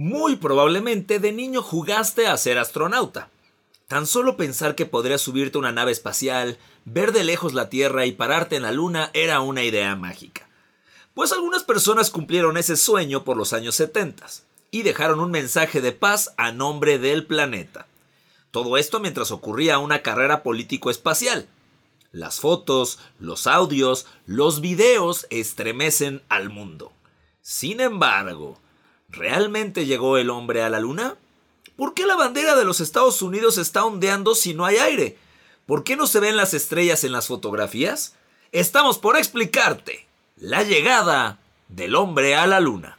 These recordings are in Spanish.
Muy probablemente de niño jugaste a ser astronauta. Tan solo pensar que podrías subirte a una nave espacial, ver de lejos la Tierra y pararte en la Luna era una idea mágica. Pues algunas personas cumplieron ese sueño por los años 70 y dejaron un mensaje de paz a nombre del planeta. Todo esto mientras ocurría una carrera político-espacial. Las fotos, los audios, los videos estremecen al mundo. Sin embargo, ¿realmente llegó el hombre a la luna? ¿Por qué la bandera de los Estados Unidos está ondeando si no hay aire? ¿Por qué no se ven las estrellas en las fotografías? Estamos por explicarte la llegada del hombre a la luna.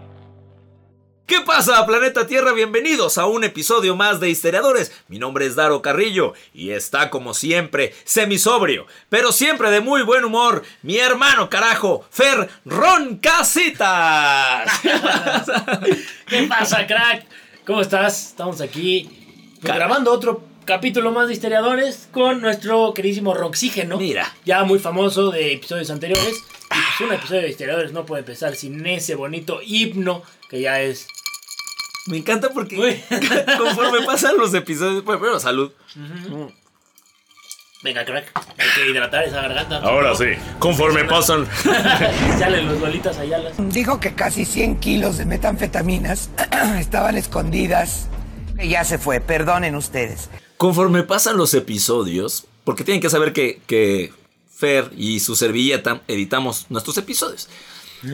¿Qué pasa, planeta Tierra? Bienvenidos a un episodio más de Histeriadores. Mi nombre es Daro Carrillo y está como siempre, semisobrio, pero siempre de muy buen humor, mi hermano carajo, Fer Ron Casitas. ¿Qué pasa, crack? ¿Cómo estás? Estamos aquí grabando otro capítulo más de Histeriadores con nuestro queridísimo Roxígeno. Mira. Ya muy famoso de episodios anteriores. Y pues un episodio de Histeriadores no puede empezar sin ese bonito himno que ya es me encanta porque conforme pasan los episodios, bueno, salud. Venga, crack, hay que hidratar esa garganta. Ahora sí, conforme pasan. Salen los bolitas Ayala. Dijo que casi 100 kilos de metanfetaminas estaban escondidas. Ya se fue, perdonen ustedes. Conforme pasan los episodios, porque tienen que saber que, que Fer y su servilleta editamos nuestros episodios.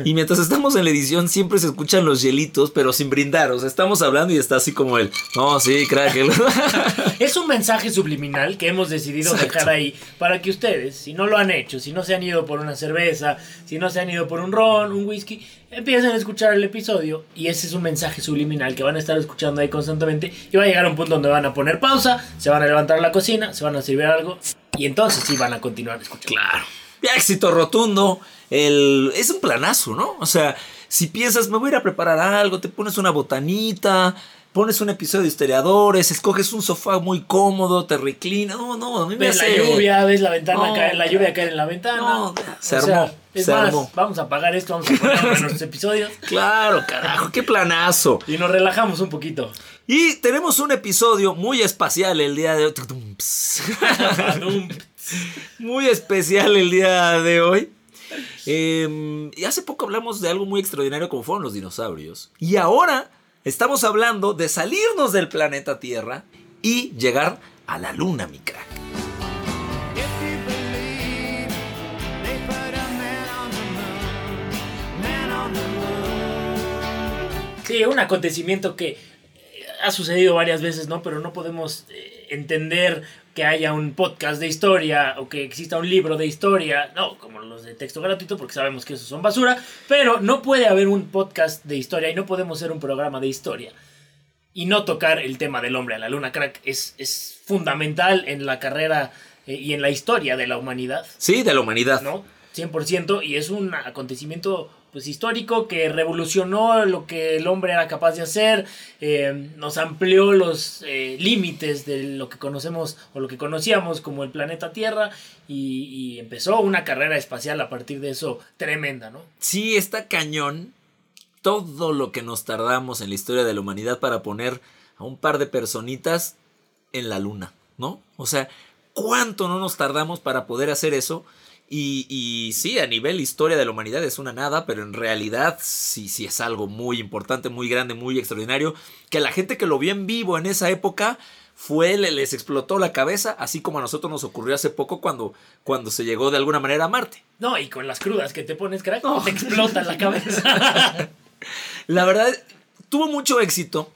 Y mientras estamos en la edición siempre se escuchan los hielitos, pero sin brindar. O sea, estamos hablando y está así como el, no, sí, crack. es un mensaje subliminal que hemos decidido dejar ahí para que ustedes, si no lo han hecho, si no se han ido por una cerveza, si no se han ido por un ron, un whisky, empiecen a escuchar el episodio y ese es un mensaje subliminal que van a estar escuchando ahí constantemente y va a llegar a un punto donde van a poner pausa, se van a levantar a la cocina, se van a servir algo y entonces sí van a continuar escuchando. Claro. Éxito rotundo el, es un planazo, ¿no? O sea, si piensas, me voy a ir a preparar algo, te pones una botanita, pones un episodio de historiadores, escoges un sofá muy cómodo, te reclinas. No, no, a mí me ves la lluvia, ves la ventana caer, la lluvia caer en la ventana. No, se armó. es más, vamos a pagar esto, vamos a poner nuestros episodios. Claro, carajo, qué planazo. Y nos relajamos un poquito. Y tenemos un episodio muy espacial el día de hoy. muy especial el día de hoy. Em, y hace poco hablamos de algo muy extraordinario como fueron los dinosaurios. Y ahora estamos hablando de salirnos del planeta Tierra y llegar a la luna, mi crack. Sí, un acontecimiento que ha sucedido varias veces, ¿no? Pero no podemos eh, entender que haya un podcast de historia o que exista un libro de historia, no, como los de texto gratuito, porque sabemos que esos son basura, pero no puede haber un podcast de historia y no podemos ser un programa de historia y no tocar el tema del hombre a la luna, crack, es, es fundamental en la carrera eh, y en la historia de la humanidad. Sí, de la humanidad. ¿No? 100% y es un acontecimiento pues histórico que revolucionó lo que el hombre era capaz de hacer, eh, nos amplió los eh, límites de lo que conocemos o lo que conocíamos como el planeta Tierra y, y, empezó una carrera espacial a partir de eso tremenda, ¿no? Sí, está cañón todo lo que nos tardamos en la historia de la humanidad para poner a un par de personitas en la luna, ¿no? O sea, ¿cuánto no nos tardamos para poder hacer eso? Y, y, sí, a nivel historia de la humanidad es una nada, pero en realidad sí, sí es algo muy importante, muy grande, muy extraordinario. Que la gente que lo vio en vivo en esa época fue, les explotó la cabeza, así como a nosotros nos ocurrió hace poco cuando, cuando se llegó de alguna manera a Marte. No, y con las crudas que te pones, crack, te explota la cabeza. la verdad, tuvo mucho éxito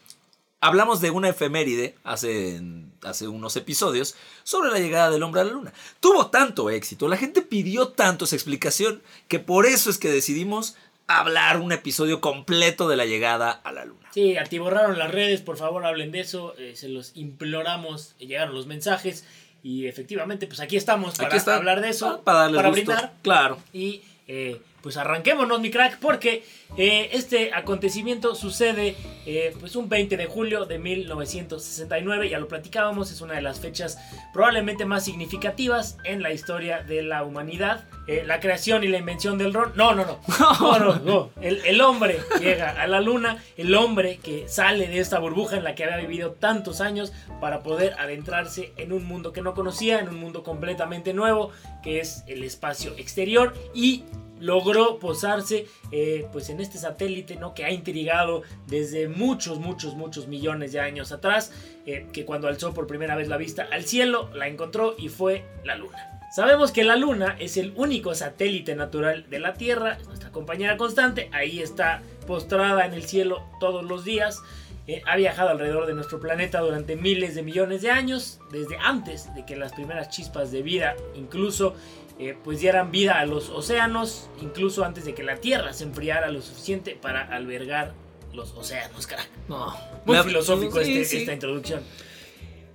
hablamos de una efeméride hace, hace unos episodios sobre la llegada del hombre a la luna. Tuvo tanto éxito, la gente pidió tanto esa explicación que por eso es que decidimos hablar un episodio completo de la llegada a la luna. Sí, atiborraron las redes, por favor hablen de eso, eh, se los imploramos, llegaron los mensajes Y efectivamente, pues aquí estamos para Aquí está. hablar de eso, Ah, para darles gusto. brindar. Claro. Y eh, pues arranquémonos, mi crack, porque eh, este acontecimiento sucede eh, pues un 20 de julio de 1969, ya lo platicábamos, es una de las fechas probablemente más significativas en la historia de la humanidad. Eh, la creación y la invención del ron. No, no, no. No, no, no. El, el hombre llega a la luna, el hombre que sale de esta burbuja en la que había vivido tantos años para poder adentrarse en un mundo que no conocía, en un mundo completamente nuevo, que es el espacio exterior y logró posarse eh, pues en este satélite ¿no? que ha intrigado desde muchos, muchos, muchos millones de años atrás, eh, que cuando alzó por primera vez la vista al cielo, la encontró y fue la luna. Sabemos que la luna es el único satélite natural de la Tierra, es nuestra compañera constante, ahí está postrada en el cielo todos los días. Eh, ha viajado alrededor de nuestro planeta durante miles de millones de años, desde antes de que las primeras chispas de vida incluso eh, pues dieran vida a los océanos, incluso antes de que la Tierra se enfriara lo suficiente para albergar los océanos. No. Muy La- filosófico sí, este- sí. esta introducción.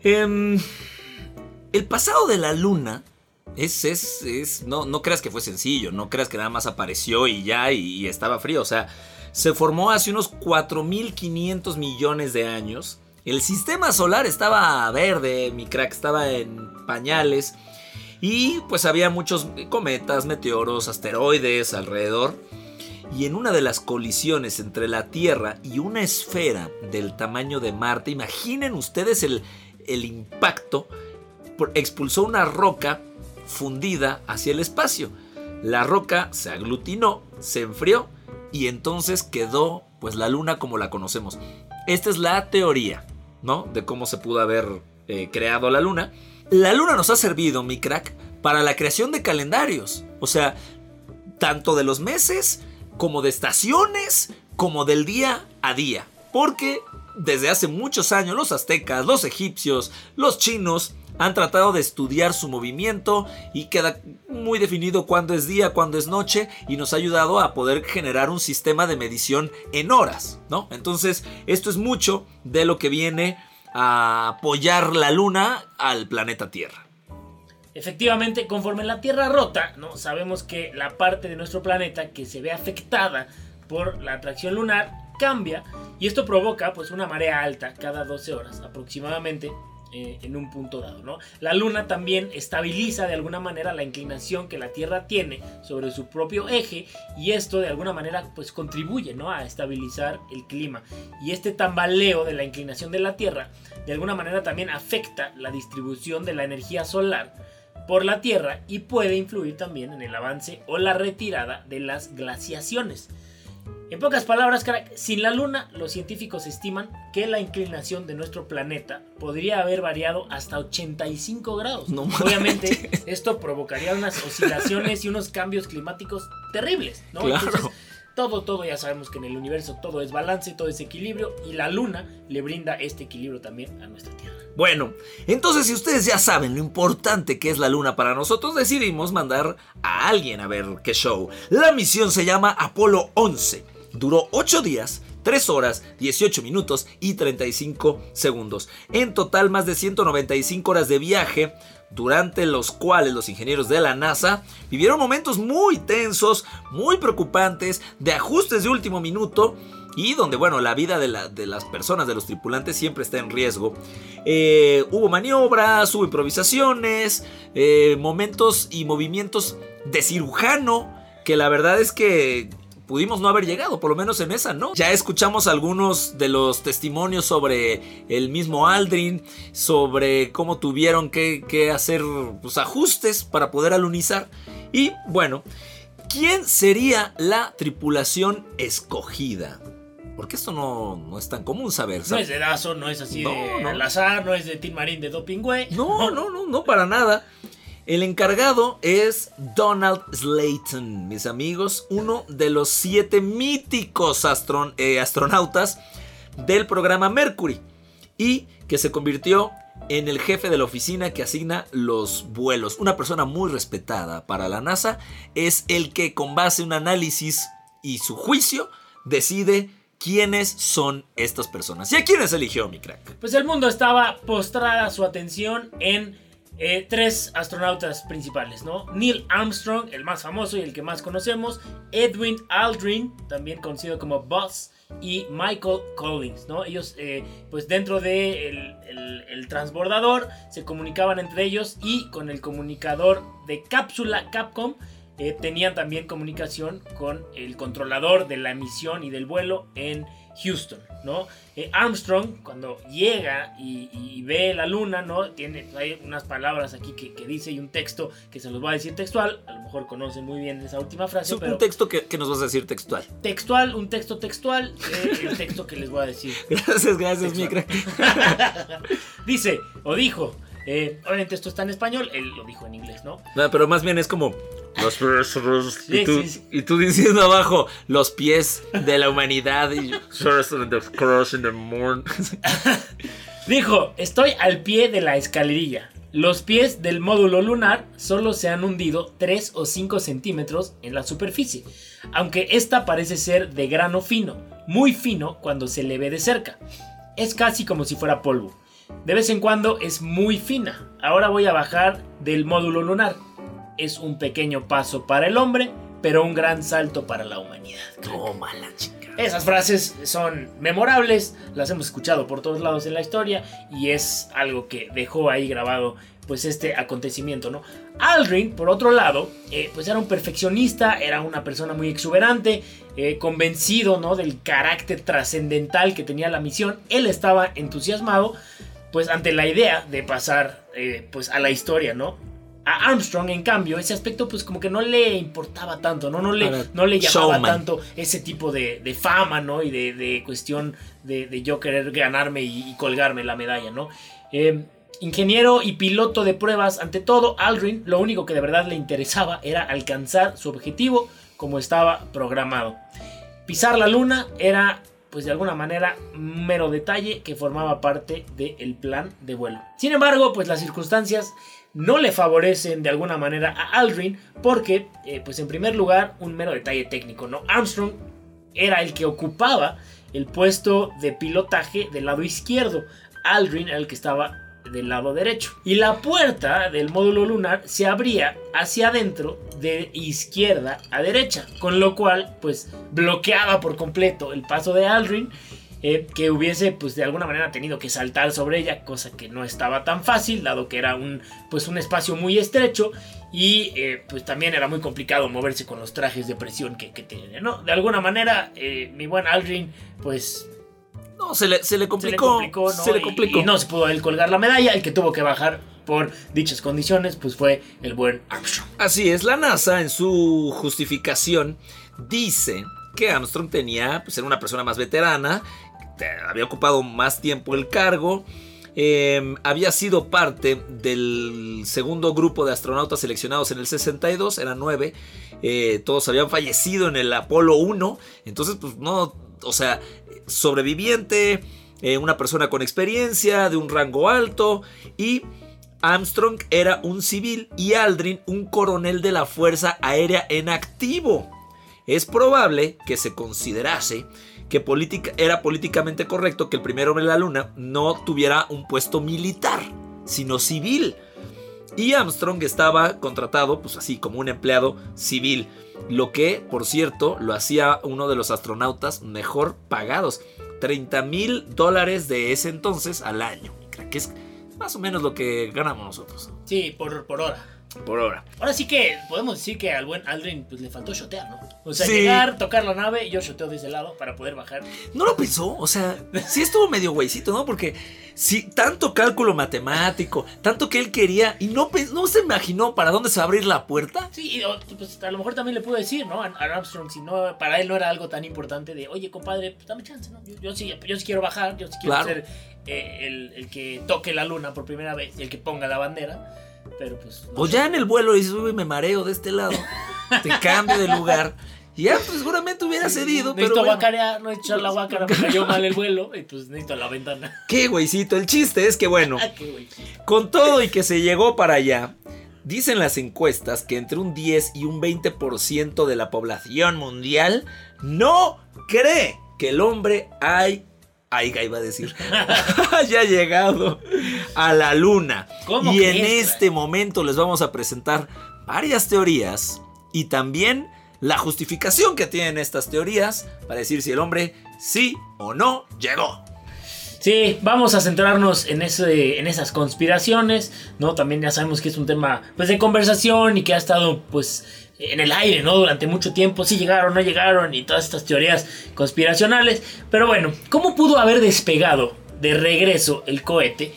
Em, el pasado de la luna es, es, es no, no creas que fue sencillo, no creas que nada más apareció y ya y, y estaba frío. O sea, se formó hace unos 4.500 millones de años. El sistema solar estaba verde, mi crack estaba en pañales. Y pues había muchos cometas, meteoros, asteroides alrededor. Y en una de las colisiones entre la Tierra y una esfera del tamaño de Marte, imaginen ustedes el, el impacto, expulsó una roca fundida hacia el espacio. La roca se aglutinó, se enfrió y entonces quedó pues la luna como la conocemos. Esta es la teoría, ¿no? De cómo se pudo haber eh, creado la luna. La luna nos ha servido, mi crack, para la creación de calendarios. O sea, tanto de los meses, como de estaciones, como del día a día. Porque desde hace muchos años los aztecas, los egipcios, los chinos han tratado de estudiar su movimiento y queda muy definido cuándo es día, cuándo es noche y nos ha ayudado a poder generar un sistema de medición en horas, ¿no? Entonces, esto es mucho de lo que viene a apoyar la luna al planeta Tierra. Efectivamente, conforme la Tierra rota, ¿no? sabemos que la parte de nuestro planeta que se ve afectada por la atracción lunar cambia y esto provoca pues una marea alta cada 12 horas aproximadamente eh, en un punto dado, ¿no? La luna también estabiliza de alguna manera la inclinación que la Tierra tiene sobre su propio eje y esto de alguna manera pues contribuye, ¿no? A estabilizar el clima. Y este tambaleo de la inclinación de la Tierra de alguna manera también afecta la distribución de la energía solar por la Tierra y puede influir también en el avance o la retirada de las glaciaciones. En pocas palabras, crack, sin la Luna, los científicos estiman que la inclinación de nuestro planeta podría haber variado hasta 85 grados. No Obviamente, esto provocaría unas oscilaciones y unos cambios climáticos terribles, ¿no? Claro. Entonces, todo, todo, ya sabemos que en el universo todo es balance, todo es equilibrio y la Luna le brinda este equilibrio también a nuestra Tierra. Bueno, entonces si ustedes ya saben lo importante que es la luna para nosotros, decidimos mandar a alguien a ver qué show. La misión se llama Apolo 11. Duró 8 días, 3 horas, 18 minutos y 35 segundos. En total más de 195 horas de viaje, durante los cuales los ingenieros de la NASA vivieron momentos muy tensos, muy preocupantes, de ajustes de último minuto y donde, bueno, la vida de, la- de las personas, de los tripulantes, siempre está en riesgo. Eh, hubo maniobras, hubo improvisaciones, eh, momentos y movimientos de cirujano, que la verdad es que pudimos no haber llegado, por lo menos en esa, ¿no? Ya escuchamos algunos de los testimonios sobre el mismo Aldrin, sobre cómo tuvieron que, que hacer pues, ajustes para poder alunizar. Y bueno, ¿quién sería la tripulación escogida? Porque esto no, no es tan común saber. No ¿sabes? es de Dazo, no es así No, de no. al azar, no es de Tim Marín de Doping Güey. No, no, no, no para nada. El encargado es Donald Slayton, mis amigos, uno de los siete míticos eh, astronautas del programa Mercury y que se convirtió en el jefe de la oficina que asigna los vuelos. Una persona muy respetada para la NASA es el que con base en un análisis y su juicio decide quiénes son estas personas. ¿Y a quiénes eligió mi crack? Pues el mundo estaba postrada su atención en eh, tres astronautas principales, ¿no? Neil Armstrong, el más famoso y el que más conocemos, Edwin Aldrin, también conocido como Buzz, y Michael Collins, ¿no? Ellos, eh, pues dentro del de el, transbordador, se comunicaban entre ellos y con el comunicador de cápsula Capcom, eh, tenían también comunicación con el controlador de la misión y del vuelo en Houston, ¿no? Eh, Armstrong, cuando llega y, ve la luna, ¿no? Tiene, hay unas palabras aquí que, dice y un texto que se los va a decir textual. A lo mejor conocen muy bien esa última frase. pero un texto que, nos vas a decir textual. Textual, un texto textual, eh, el texto que les voy a decir. Gracias, gracias, Micra. dice, o dijo, eh, obviamente esto está en español, él lo dijo en inglés, ¿no? No, pero más bien es como los y, tú, y tú diciendo abajo los pies de la humanidad y Dijo, estoy al pie de la escalerilla. Los pies del módulo lunar solo se han hundido 3 o 5 centímetros en la superficie, aunque esta parece ser de grano fino, muy fino cuando se le ve de cerca. Es casi como si fuera polvo. De vez en cuando es muy fina. Ahora voy a bajar del módulo lunar es un pequeño paso para el hombre, pero un gran salto para la humanidad. Toma la chica. Esas frases son memorables, las hemos escuchado por todos lados en la historia y es algo que dejó ahí grabado pues este acontecimiento, ¿no? Aldrin, por otro lado, eh, pues era un perfeccionista, era una persona muy exuberante, eh, convencido, ¿no? Del carácter trascendental que tenía la misión. Él estaba entusiasmado, pues ante la idea de pasar, eh, pues a la historia, ¿no? A Armstrong, en cambio, ese aspecto pues como que no le importaba tanto, ¿no? No le, no le llamaba tanto ese tipo de, fama, ¿no? Y de, cuestión de, yo querer ganarme y, colgarme la medalla, ¿no? Eh, ingeniero y piloto de pruebas, ante todo, Aldrin lo único que de verdad le interesaba era alcanzar su objetivo como estaba programado. Pisar la luna era pues de alguna manera mero detalle que formaba parte del plan de vuelo. Sin embargo, pues las circunstancias no le favorecen de alguna manera a Aldrin porque, eh, pues en primer lugar, un mero detalle técnico, ¿no? Armstrong era el que ocupaba el puesto de pilotaje del lado izquierdo, Aldrin era el que estaba del lado derecho. Y la puerta del módulo lunar se abría hacia adentro de izquierda a derecha, con lo cual pues bloqueaba por completo el paso de Aldrin eh, que hubiese pues de alguna manera tenido que saltar sobre ella, cosa que no estaba tan fácil, dado que era un, pues, un espacio muy estrecho y eh, pues también era muy complicado moverse con los trajes de presión que, que tenía, ¿no? De alguna manera, eh, mi buen Aldrin, pues... No, se le, se le complicó. Se le complicó, Y, no se pudo él colgar la medalla, el que tuvo que bajar por dichas condiciones, pues fue el buen Armstrong. Así es, la NASA en su justificación dice que Armstrong tenía, pues era una persona más veterana había ocupado más tiempo el cargo. Em, había sido parte del segundo grupo de astronautas seleccionados en el 62, eran nueve. Eh, todos habían fallecido en el Apolo 1. Entonces, pues no, o sea, sobreviviente, eh, una persona con experiencia, de un rango alto. Y Armstrong era un civil y Aldrin un coronel de la Fuerza Aérea en activo. Es probable que se considerase que era políticamente correcto que el primer hombre de la luna no tuviera un puesto militar, sino civil. Y Armstrong estaba contratado, pues así, como un empleado civil. Lo que, por cierto, lo hacía uno de los astronautas mejor pagados. 30 mil dólares de ese entonces al año. Que es más o menos lo que ganamos nosotros. Sí, por, por hora por hora. Ahora sí que podemos decir que al buen Aldrin pues, le faltó shotear, ¿no? O sea, llegar, tocar la nave y yo shoteo de ese lado para poder bajar. No lo pensó, o sea, sí estuvo medio güeycito, ¿no? Porque si tanto cálculo matemático, tanto que él quería y no, no se imaginó para dónde se va a abrir la puerta. Sí, pues a lo mejor también le pudo decir, ¿no? A Armstrong, si no, para él no era algo tan importante de, oye, compadre, pues dame chance, ¿no? Yo, sí, yo sí quiero bajar, yo sí quiero ser eh, el, el que toque la luna por primera vez y el que ponga la bandera. Pero pues. pues ya en el vuelo dices, uy, me mareo de este lado. te cambio de lugar. Y ya, pues seguramente hubiera cedido. Necesito pero guacarear, no echar la guacara, me cayó mal el vuelo. Y pues necesito la ventana. Qué güeycito. El chiste es que, bueno, ah, con todo y que se llegó para allá, dicen las encuestas que entre un 10 y un 20% de la población mundial no cree que el hombre hay Aiga iba a decir, haya llegado a la luna. ¿Cómo y en este momento les vamos a presentar varias teorías y también la justificación que tienen estas teorías para decir si el hombre sí o no llegó. Sí, vamos a centrarnos en, ese, en esas conspiraciones, ¿no? También ya sabemos que es un tema pues, de conversación y que ha estado pues en el aire, ¿no? Durante mucho tiempo, si llegaron, no llegaron y todas estas teorías conspiracionales. Pero bueno, ¿cómo pudo haber despegado de regreso el cohete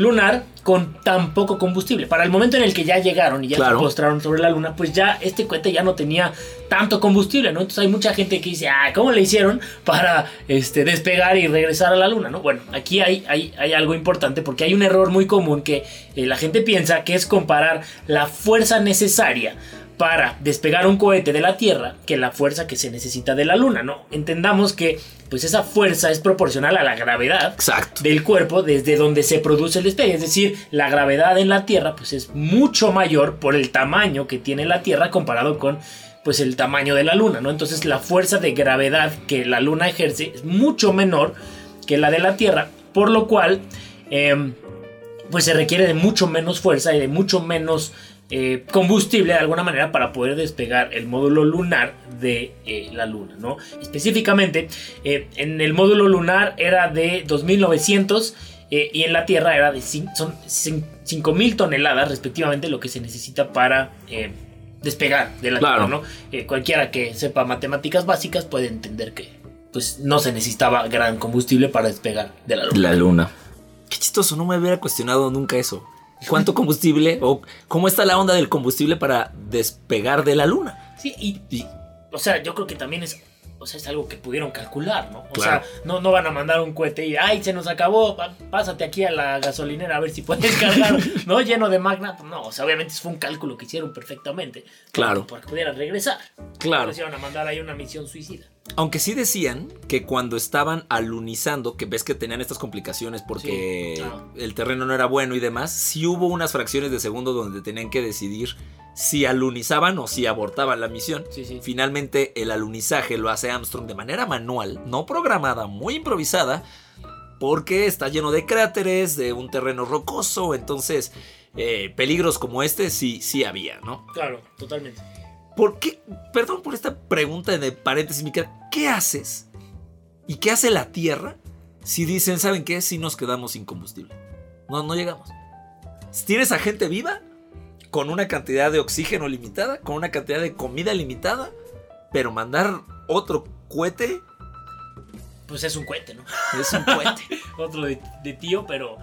lunar con tan poco combustible? Para el momento en el que ya llegaron y ya Claro. se postraron sobre la luna, pues ya este cohete ya no tenía tanto combustible, ¿no? Entonces hay mucha gente que dice, ah, ¿cómo le hicieron para este, despegar y regresar a la luna, ¿no? Bueno, aquí hay, hay, hay algo importante porque hay un error muy común que eh, la gente piensa que es comparar la fuerza necesaria para despegar un cohete de la Tierra que la fuerza que se necesita de la Luna, ¿no? Entendamos que pues esa fuerza es proporcional a la gravedad Exacto. del cuerpo desde donde se produce el despegue, es decir, la gravedad en la Tierra pues es mucho mayor por el tamaño que tiene la Tierra comparado con pues el tamaño de la Luna, ¿no? Entonces la fuerza de gravedad que la Luna ejerce es mucho menor que la de la Tierra, por lo cual em, pues se requiere de mucho menos fuerza y de mucho menos eh, combustible de alguna manera para poder despegar el módulo lunar de eh, la luna, ¿no? Específicamente, eh, en el módulo lunar era de 2900 eh, y en la Tierra era de son cin- 5000 toneladas respectivamente lo que se necesita para eh, despegar de la Claro. Tierra, ¿no? Eh, cualquiera que sepa matemáticas básicas puede entender que pues no se necesitaba gran combustible para despegar de la luna. La luna. Qué chistoso, no me hubiera cuestionado nunca eso. ¿Cuánto combustible o cómo está la onda del combustible para despegar de la luna? Sí, y Y O sea, yo creo que también es, o sea, es algo que pudieron calcular, ¿no? O Claro. sea, no, no van a mandar un cohete y, ay, se nos acabó, pásate aquí a la gasolinera a ver si puedes cargar, ¿no? Lleno de magna. No, o sea, obviamente fue un cálculo que hicieron perfectamente. Claro. Para que pudieran regresar. Claro. Iban a mandar ahí una misión suicida. Aunque sí decían que cuando estaban alunizando, que ves que tenían estas complicaciones porque Sí, claro. el terreno no era bueno y demás, sí hubo unas fracciones de segundo donde tenían que decidir si alunizaban o si abortaban la misión. Sí, sí. Finalmente el alunizaje lo hace Armstrong de manera manual, no programada, muy improvisada, porque está lleno de cráteres, de un terreno rocoso, entonces eh, peligros como este sí, sí había, ¿no? Claro, totalmente. ¿Por qué? Perdón por esta pregunta de paréntesis, Mica. ¿Qué haces? ¿Y qué hace la Tierra si dicen, ¿saben qué? Si nos quedamos sin combustible. No, no llegamos. ¿Tienes a gente viva? Con una cantidad de oxígeno limitada, con una cantidad de comida limitada, pero mandar otro cohete Pues es un cohete, ¿no? es un cohete. Otro de, de tío, pero.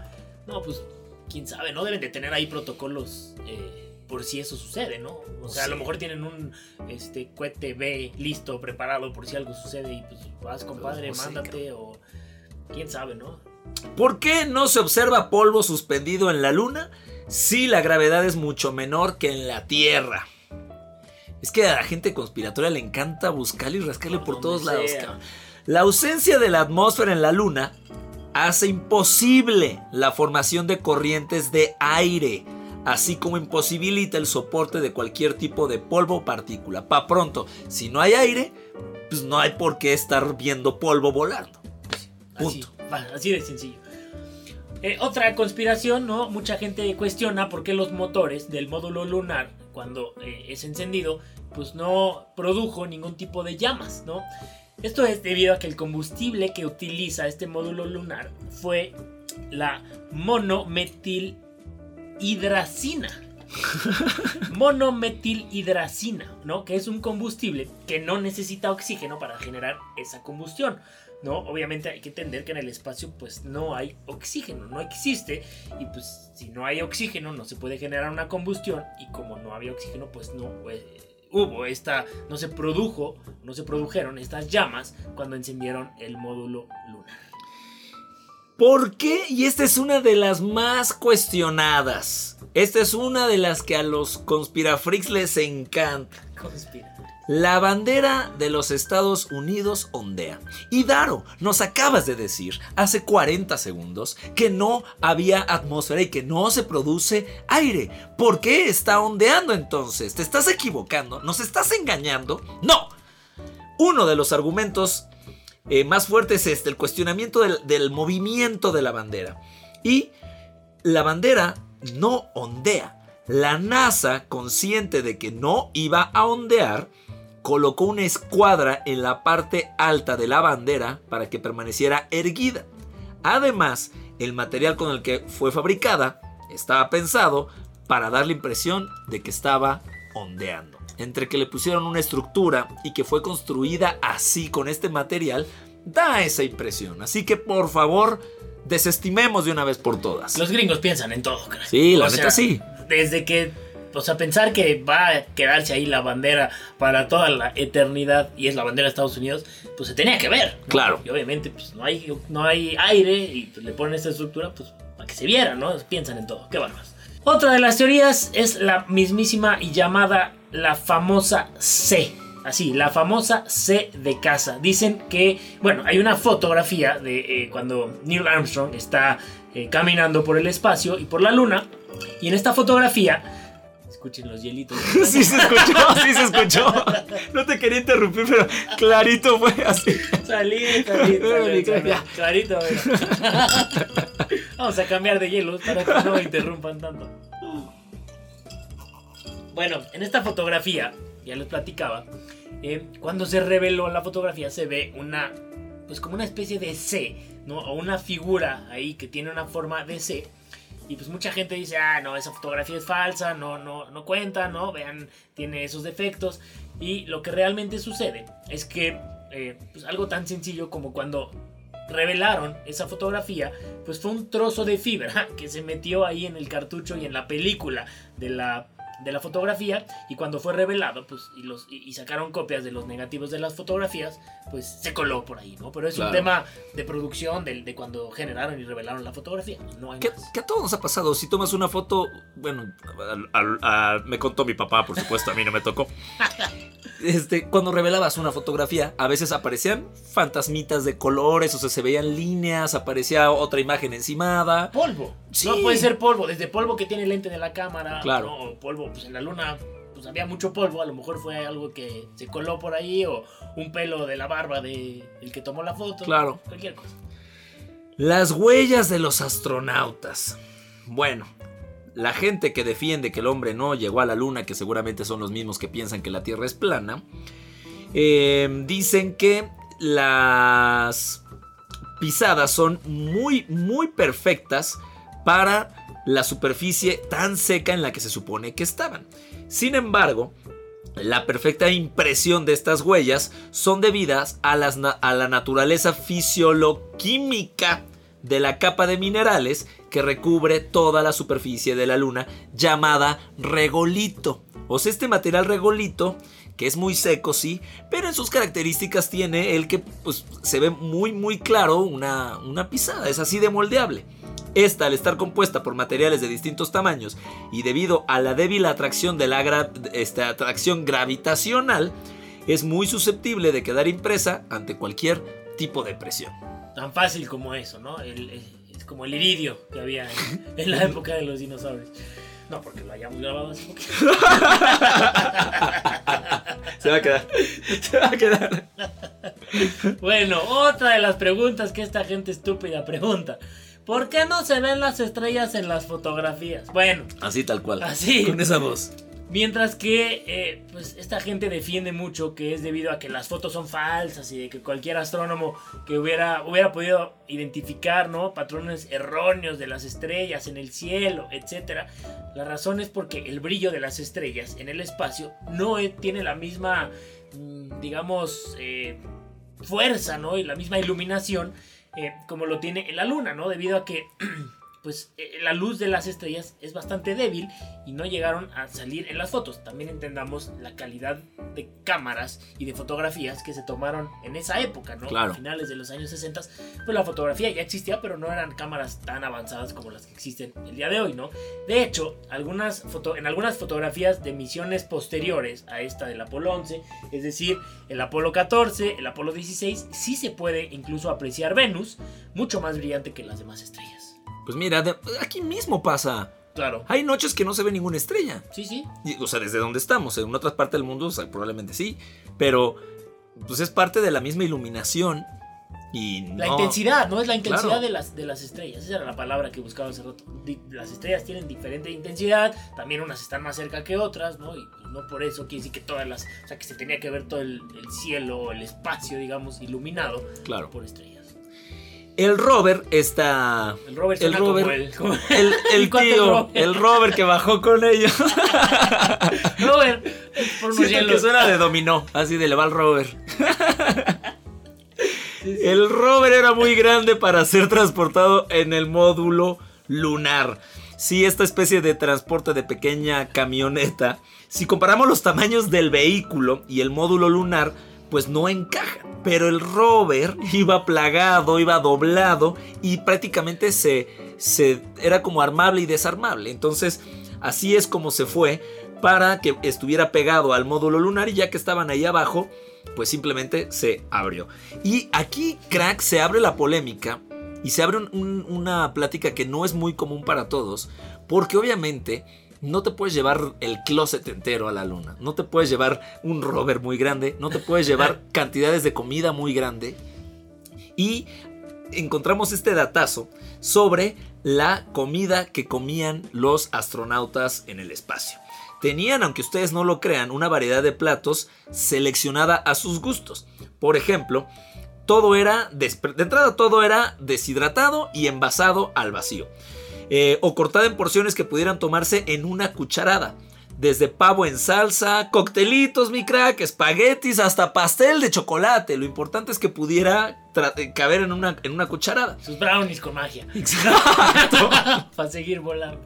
No, pues. Quién sabe, ¿no? Deben de tener ahí protocolos. eh, por si eso sucede, ¿no? O sea, a lo mejor tienen un este cohete B listo, preparado por si algo sucede y pues vas, compadre, sé, mándate o quién sabe, ¿no? ¿Por qué no se observa polvo suspendido en la Luna si la gravedad es mucho menor que en la Tierra? Es que a la gente conspiratoria le encanta buscarle y rascarle por Por todos lados. sea. La ausencia de la atmósfera en la Luna hace imposible la formación de corrientes de aire, así como imposibilita el soporte de cualquier tipo de polvo o partícula. Pa' pronto, si no hay aire, pues no hay por qué estar viendo polvo volando. Así, Punto. así de sencillo. Eh, otra conspiración, ¿no? Mucha gente cuestiona por qué los motores del módulo lunar, cuando eh, es encendido, pues no produjo ningún tipo de llamas, ¿no? Esto es debido a que el combustible que utiliza este módulo lunar fue la monometilhidracina. monometilhidracina, ¿no? Que es un combustible que no necesita oxígeno para generar esa combustión. ¿No? Obviamente hay que entender que en el espacio pues no hay oxígeno, no existe y pues si no hay oxígeno no se puede generar una combustión y como no había oxígeno pues no eh, hubo esta, no se produjo, no se produjeron estas llamas cuando encendieron el módulo lunar. ¿Por qué? Y esta es una de las más cuestionadas. Esta es una de las que a los conspirafreaks les encanta. Conspira. La bandera de los Estados Unidos ondea. Y Daro, nos acabas de decir hace 40 segundos que no había atmósfera y que no se produce aire. ¿Por qué está ondeando entonces? ¿Te estás equivocando? ¿Nos estás engañando? No. Uno de los argumentos eh, más fuerte es el cuestionamiento del movimiento de la bandera. Y la bandera no ondea. La NASA, consciente de que no iba a ondear, colocó una escuadra en la parte alta de la bandera para que permaneciera erguida. Además, el material con el que fue fabricada estaba pensado para dar la impresión de que estaba ondeando. Entre que le pusieron una estructura y que fue construida así con este material, da esa impresión. Así que por favor, desestimemos de una vez por todas. Los gringos piensan en todo, carajo. Sí, la O neta sea, sí. Desde que, o sea, pensar que va a quedarse ahí la bandera para toda la eternidad y es la bandera de Estados Unidos, pues se tenía que ver. ¿no? Claro. Y obviamente, pues no hay, no hay aire y pues, le ponen esta estructura, pues para que se viera, ¿no? Piensan en todo. Qué bárbaros. Otra de las teorías es la mismísima y llamada la famosa C. Así, la famosa C de casa. Dicen que, bueno, hay una fotografía de eh, cuando Neil Armstrong está eh, caminando por el espacio y por la luna. Y en esta fotografía, escuchen los hielitos. Sí se escuchó, sí se escuchó. No te quería interrumpir, pero clarito fue así. Salí, salí, salí, salí. Clarito. Vamos a cambiar de hielos para que no me interrumpan tanto. Bueno, en esta fotografía, ya les platicaba, eh, cuando se reveló la fotografía se ve una, pues como una especie de C, ¿no? O una figura ahí que tiene una forma de C. Y pues mucha gente dice, ah, no, esa fotografía es falsa, no, no, no cuenta, ¿no? Vean, tiene esos defectos. Y lo que realmente sucede es que, eh, pues algo tan sencillo como cuando revelaron esa fotografía, pues fue un trozo de fibra que se metió ahí en el cartucho y en la película de la, de la fotografía y cuando fue revelado pues y, los, y, y sacaron copias de los negativos de las fotografías pues se coló por ahí no pero es Claro. un tema de producción de, de cuando generaron y revelaron la fotografía no hay ¿Qué, más qué a todos nos ha pasado? Si tomas una foto, bueno, me contó mi papá, por supuesto, a mí no me tocó. Este, cuando revelabas una fotografía, a veces aparecían fantasmitas de colores, o sea, se veían líneas, aparecía otra imagen encimada. polvo Sí. no puede ser polvo desde polvo que tiene el lente de la cámara Claro. ¿no? o polvo pues en la luna pues había mucho polvo a lo mejor fue algo que se coló por ahí o un pelo de la barba de el que tomó la foto Claro. cualquier cosa Las huellas de los astronautas. Bueno, la gente que defiende que el hombre no llegó a la luna, que seguramente son los mismos que piensan que la Tierra es plana, eh, dicen que las pisadas son muy, muy perfectas para la superficie tan seca en la que se supone que estaban. Sin embargo, la perfecta impresión de estas huellas son debidas a, la naturaleza fisioloquímica de la capa de minerales que recubre toda la superficie de la luna llamada regolito. O sea, este material regolito, que es muy seco, sí, pero en sus características tiene el que pues, se ve muy, muy claro una, una pisada, es así de moldeable. Esta, al estar compuesta por materiales de distintos tamaños y debido a la débil atracción de la gra- esta atracción gravitacional, es muy susceptible de quedar impresa ante cualquier tipo de presión. tan fácil como eso no El- es, es como el iridio que había en, en la época de los dinosaurios no porque lo hayamos grabado hace poquito Se va a quedar. Se va a quedar. Bueno, otra de las preguntas que esta gente estúpida pregunta. ¿Por qué no se ven las estrellas en las fotografías? Bueno, Así tal cual. Así. Con esa voz. mientras que eh, pues esta gente defiende mucho que es debido a que las fotos son falsas y de que cualquier astrónomo que hubiera, hubiera podido identificar ¿no? patrones erróneos de las estrellas en el cielo, etc. La razón es porque el brillo de las estrellas en el espacio no tiene la misma, mm, digamos, eh, fuerza, ¿no? Y la misma iluminación eh, como lo tiene en la luna, ¿no? Debido a que, pues, eh, la luz de las estrellas es bastante débil y no llegaron a salir en las fotos. También entendamos la calidad de cámaras y de fotografías que se tomaron en esa época, ¿no? Claro. A finales de los años 60, pues la fotografía ya existía, pero no eran cámaras tan avanzadas como las que existen el día de hoy, ¿no? De hecho, algunas foto- en algunas fotografías de misiones posteriores a esta del Apolo 11, es decir, el Apolo 14, el Apolo 16, sí se puede incluso apreciar Venus, mucho más brillante que las demás estrellas. Pues mira, de- aquí mismo pasa. Claro. Hay noches que no se ve ninguna estrella. Sí, sí. Y, O sea, desde donde estamos, en otras partes del mundo, o sea, probablemente sí. Pero, pues es parte de la misma iluminación Y La no- intensidad, ¿no? Es la intensidad Claro. de, las, de las estrellas. Esa era la palabra que buscaba hace rato. Las estrellas tienen diferente intensidad, también unas están más cerca que otras, ¿no? Y no por eso quiere decir que todas las. O sea, que se tenía que ver todo el, el cielo, el espacio, digamos, iluminado Claro. por estrellas. El rover está. El rover El como el. como- El, el ¿Y cuánto tío, el rover que bajó con ellos. Rover, por que suena de dominó, así de le va el rover. El rover era muy grande para ser transportado en el módulo lunar. Sí, esta especie de transporte de pequeña camioneta, si comparamos los tamaños del vehículo y el módulo lunar, pues no encaja. Pero el rover iba plagado, iba doblado y prácticamente se, se era como armable y desarmable. Entonces, así es como se fue para que estuviera pegado al módulo lunar y ya que estaban ahí abajo, pues simplemente se abrió. Y aquí, crack, se abre la polémica y se abre un- un- una plática que no es muy común para todos, porque obviamente no te puedes llevar el closet entero a la luna, no te puedes llevar un rover muy grande, no te puedes llevar cantidades de comida muy grande. Y encontramos este datazo sobre la comida que comían los astronautas en el espacio. Tenían, aunque ustedes no lo crean, una variedad de platos seleccionada a sus gustos. Por ejemplo, todo era, de entrada todo era deshidratado y envasado al vacío. Eh, o cortada en porciones que pudieran tomarse en una cucharada. Desde pavo en salsa, coctelitos, mi crack, espaguetis, hasta pastel de chocolate. Lo importante es que pudiera eh, caber en una, en una cucharada. Sus brownies con magia. Exacto. Para seguir volando.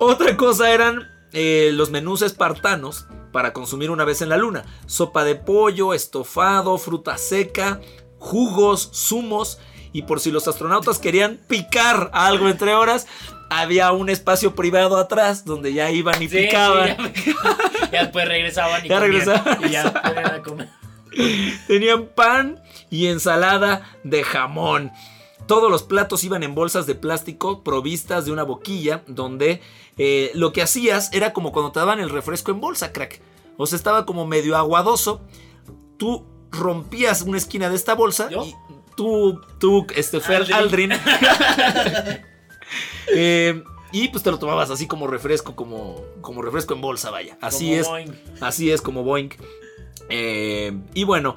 Otra cosa eran eh, los menús espartanos para consumir una vez en la luna. Sopa de pollo, estofado, fruta seca, jugos, zumos. Y por si los astronautas querían picar algo entre horas, había un espacio privado atrás donde ya iban y Sí, picaban. sí, ya, ya después regresaban y Ya comían, regresaban. Y ya a comer. Tenían pan y ensalada de jamón. Todos los platos iban en bolsas de plástico provistas de una boquilla donde eh, lo que hacías era como cuando te daban el refresco en bolsa, crack. O sea, estaba como medio aguadoso. Tú rompías una esquina de esta bolsa ¿Yo? y tú, tú, este, Fer Aldrin. eh, y pues te lo tomabas así como refresco, como, como refresco en bolsa, vaya. Así Como es. Boing. Así es como Boeing. Eh, y bueno,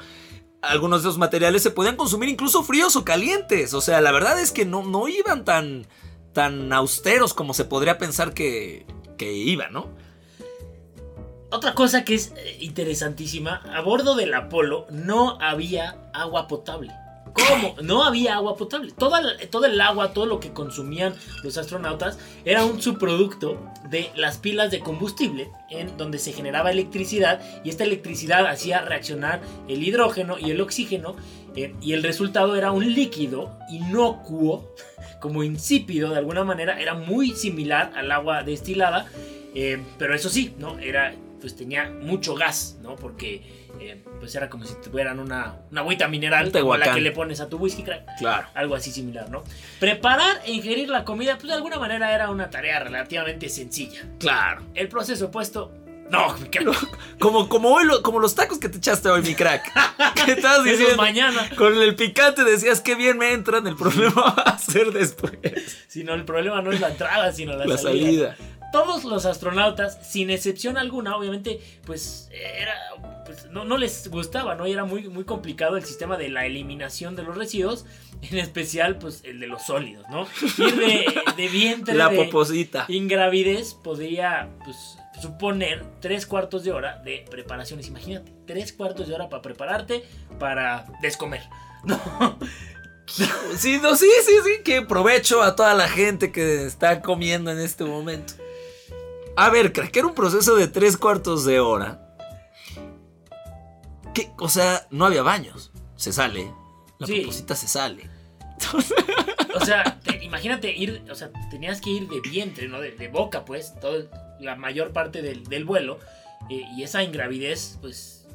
algunos de esos materiales se podían consumir incluso fríos o calientes. O sea, la verdad es que no, no iban tan, tan austeros como se podría pensar que, que iban, ¿no? Otra cosa que es eh, interesantísima, a bordo del Apolo no había agua potable. ¿Cómo? No había agua potable. Toda, todo el agua, todo lo que consumían los astronautas era un subproducto de las pilas de combustible en donde se generaba electricidad y esta electricidad hacía reaccionar el hidrógeno y el oxígeno eh, y el resultado era un líquido inocuo, como insípido de alguna manera, era muy similar al agua destilada, eh, pero eso sí, ¿no? Era, pues tenía mucho gas, ¿no? Porque eh, pues era como si tuvieran una, una agüita mineral como la que le pones a tu whisky crack. Claro. Algo así similar, ¿no? Preparar e ingerir la comida, pues de alguna manera era una tarea relativamente sencilla. Claro. El proceso opuesto, no, mi crack. Como, como, hoy lo- como los tacos que te echaste hoy, mi crack. ¿Qué estabas Eso es diciendo? mañana. Con el picante decías que bien me entran, el problema va a ser después. Sino el problema no es la entrada, sino la, La salida. salida. Todos los astronautas, sin excepción alguna, obviamente, pues era. pues, no, no les gustaba, ¿no? Y era muy, muy complicado el sistema de la eliminación de los residuos, en especial, pues, el de los sólidos, ¿no? Ir de, de vientre La de poposita. ingravidez podría, pues, suponer tres cuartos de hora de preparaciones. Imagínate, tres cuartos de hora para prepararte para descomer. No. Sí, no, sí, sí, sí. Que provecho a toda la gente que está comiendo en este momento. A ver, crack, que era un proceso de tres cuartos de hora. Que, o sea, no había baños. Se sale. La Sí. se sale. O sea, te- imagínate ir, o sea, tenías que ir de vientre, ¿no? De, de boca, pues, todo, la mayor parte del, del vuelo. eh, y esa ingravidez, pues,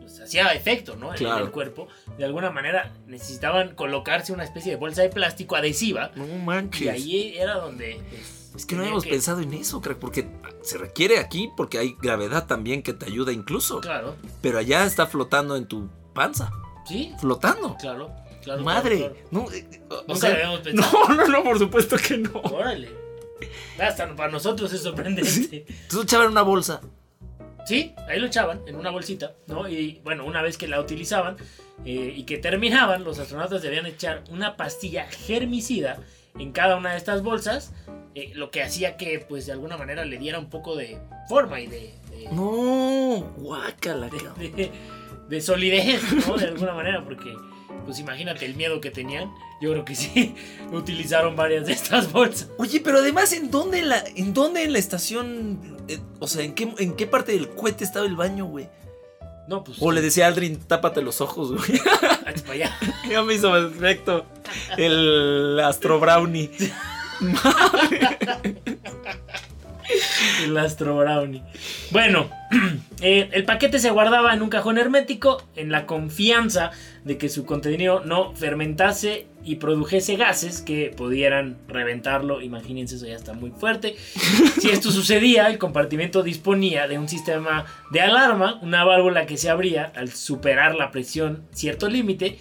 pues, hacía efecto, ¿no? En- el cuerpo. De alguna manera necesitaban colocarse una especie de bolsa de plástico adhesiva. No Y manches. ahí era donde... pues, es que no habíamos pensado en eso, crack, porque se requiere aquí porque hay gravedad también que te ayuda incluso. Claro. Pero allá está flotando en tu panza. Sí, flotando. claro. claro Madre. claro, claro. No, eh, o sea, lo habíamos pensado. no, no, no, por supuesto que no. Órale. Hasta para nosotros es sorprendente. Entonces echaban una bolsa. Sí, ahí lo echaban en una bolsita, ¿no? Y bueno, una vez que la utilizaban eh, y que terminaban, los astronautas debían echar una pastilla germicida en cada una de estas bolsas, eh, lo que hacía que, pues, de alguna manera le diera un poco de forma y de, de, No, guácala, de- de- de solidez, ¿no? De alguna manera, porque, pues, imagínate el miedo que tenían. Yo creo que sí, utilizaron varias de estas bolsas. Oye, pero además, ¿en dónde en la, en dónde en la estación? eh, o sea, ¿en qué, ¿en qué parte del cohete estaba el baño, güey? No, pues, O le decía a Aldrin, tápate los ojos, güey. "Ay, para allá. ya me hizo perfecto el Astro Brownie. El Astro Brownie. Bueno, eh, el paquete se guardaba en un cajón hermético en la confianza de que su contenido no fermentase y produjese gases que pudieran reventarlo. Imagínense, eso ya está muy fuerte. Si esto sucedía, el compartimento disponía de un sistema de alarma, una válvula que se abría al superar la presión cierto límite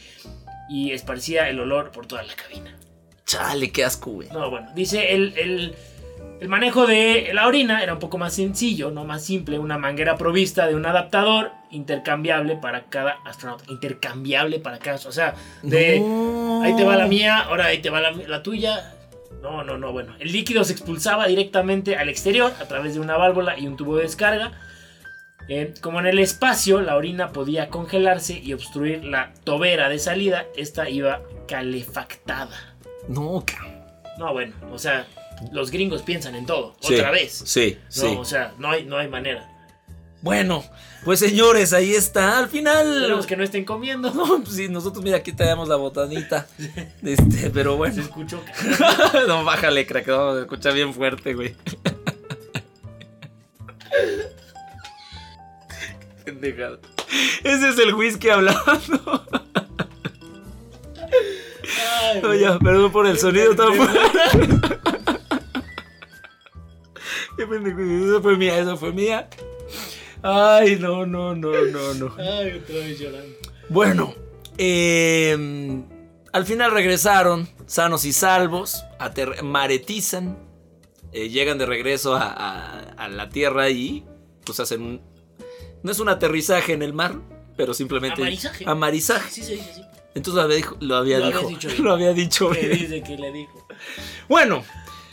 y esparcía el olor por toda la cabina. Chale, qué asco, güey. No, bueno, dice el, el- el manejo de la orina era un poco más sencillo, no más simple, una manguera provista de un adaptador intercambiable para cada astronauta. Intercambiable para cada, o sea, de No. ahí te va la mía, ahora ahí te va la, la tuya. No, no, no, bueno. El líquido se expulsaba directamente al exterior a través de una válvula y un tubo de descarga. Eh, como en el espacio la orina podía congelarse y obstruir la tobera de salida, esta iba calefactada. No, cabrón. No, bueno, o sea, los gringos piensan en todo, Sí, otra vez. Sí, No, sí. o sea, no hay, no hay manera. Bueno, pues señores, ahí está. Al final. Esperemos que no estén comiendo. No, pues sí, nosotros, mira, aquí te damos la botanita. Este, pero Se bueno. escuchó. no, bájale, crack, no, se escucha bien fuerte, güey. Pendejada. Ese es el whisky hablando. Ay, ya, perdón por el sonido tan fuerte. Qué pendejo, eso fue mía, eso fue mía. Ay, no, no, no, no, no. Ay, otra vez llorando. Bueno, eh, al final regresaron sanos y salvos, maretizan, eh, llegan de regreso a, a- a la tierra y pues hacen un... No es un aterrizaje en el mar, pero simplemente... Amarizaje. Amarizaje. Sí, sí, sí. sí. Entonces lo había, dijo- lo había Lo dicho bien. Lo había dicho ¿Qué bien. dice que le dijo? Bueno,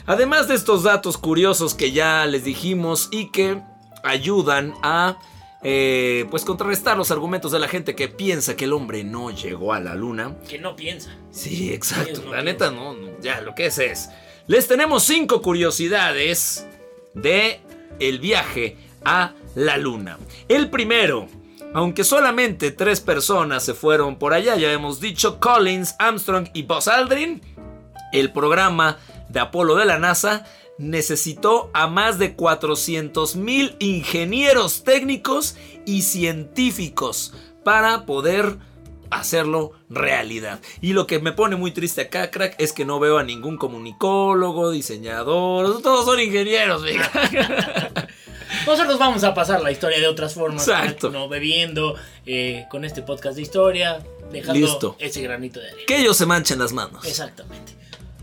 además de estos datos curiosos que ya les dijimos y que ayudan a eh, pues contrarrestar los argumentos de la gente que piensa que el hombre no llegó a la luna. Que no piensa. Sí, exacto. No la neta no, no, ya lo que es es. Les tenemos cinco curiosidades de el viaje a la luna. El primero, aunque solamente tres personas se fueron por allá, ya hemos dicho Collins, Armstrong y Buzz Aldrin, el programa de Apolo de la NASA necesitó a más de 400 mil ingenieros técnicos y científicos para poder hacerlo realidad. Y lo que me pone muy triste acá, crack, es que no veo a ningún comunicólogo, diseñador, todos son ingenieros. Nosotros vamos a pasar la historia de otras formas. Exacto. No bebiendo, eh, con este podcast de historia, dejando Listo. ese granito de arena. que ellos se manchen las manos. Exactamente.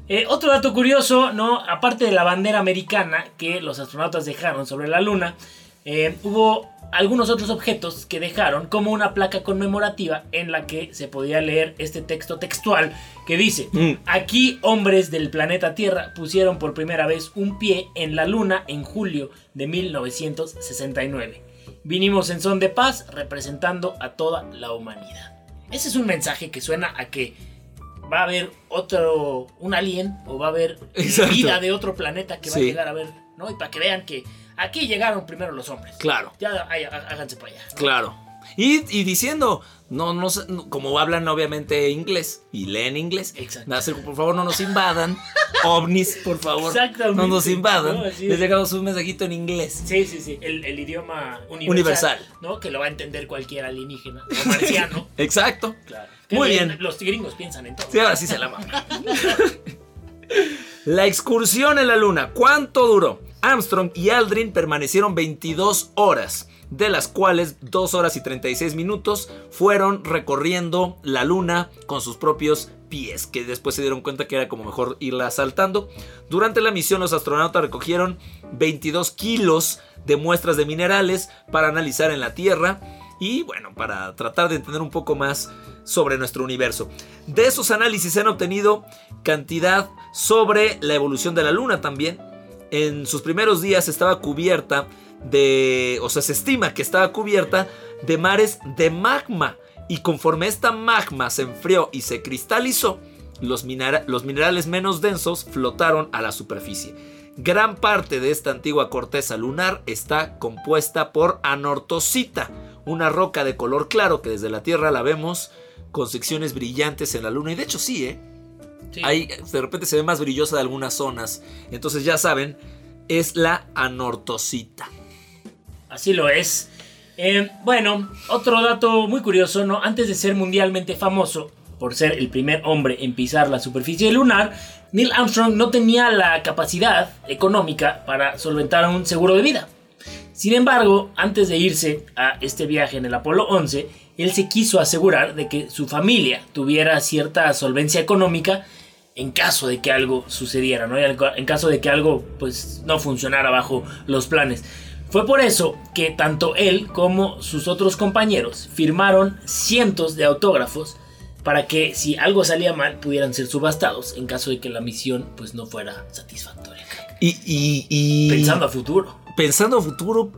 Eh, otro dato curioso, ¿no? Aparte de la bandera americana que los astronautas dejaron sobre la Luna, eh, hubo algunos otros objetos que dejaron, como una placa conmemorativa en la que se podía leer este texto textual que dice: Mm. Aquí, hombres del planeta Tierra pusieron por primera vez un pie en la Luna en julio de 1969. Vinimos en son de paz representando a toda la humanidad. Ese es un mensaje que suena a que va a haber otro, un alien o va a haber Exacto. vida de otro planeta que va a llegar a ver, ¿no? Y para que vean que aquí llegaron primero los hombres. Claro. Ya ay, háganse para allá. ¿no? Claro. Y, y diciendo, no, no, como hablan obviamente inglés y leen inglés, Exacto. por favor no nos invadan, ovnis, por favor, no nos invadan, No, les es. dejamos un mensajito en inglés. Sí, sí, sí. El, el idioma universal, Universal. ¿no? Que lo va a entender cualquier alienígena o marciano. Exacto. claro. Muy bien. Los gringos piensan en todo. Sí, ahora sí se la mama. la excursión en la luna, ¿cuánto duró? Armstrong y Aldrin permanecieron 22 horas. de las cuales 2 horas y 36 minutos fueron recorriendo la luna con sus propios pies, que después se dieron cuenta que era como mejor irla saltando. Durante la misión los astronautas recogieron 22 kilos de muestras de minerales para analizar en la Tierra y bueno, para tratar de entender un poco más sobre nuestro universo. De esos análisis se han obtenido cantidad sobre la evolución de la Luna también. En sus primeros días estaba cubierta de, o sea, se estima que estaba cubierta de mares de magma. Y conforme esta magma se enfrió y se cristalizó, los, los minerales menos densos flotaron a la superficie. Gran parte de esta antigua corteza lunar está compuesta por anortosita, una roca de color claro que desde la Tierra la vemos con secciones brillantes en la Luna. Y de hecho sí, ¿eh? Ahí de repente se ve más brillosa de algunas zonas. Entonces ya saben, es la anortosita. Así lo es. Eh, bueno, otro dato muy curioso, ¿no? Antes de ser mundialmente famoso por ser el primer hombre en pisar la superficie lunar, Neil Armstrong no tenía la capacidad económica para solventar un seguro de vida. Sin embargo, antes de irse a este viaje en el Apolo 11, él se quiso asegurar de que su familia tuviera cierta solvencia económica en caso de que algo sucediera, ¿no? En caso de que algo pues no funcionara bajo los planes. Fue por eso que tanto él como sus otros compañeros firmaron cientos de autógrafos para que si algo salía mal pudieran ser subastados en caso de que la misión pues no fuera satisfactoria. Y, pensando a futuro. Pensando a futuro,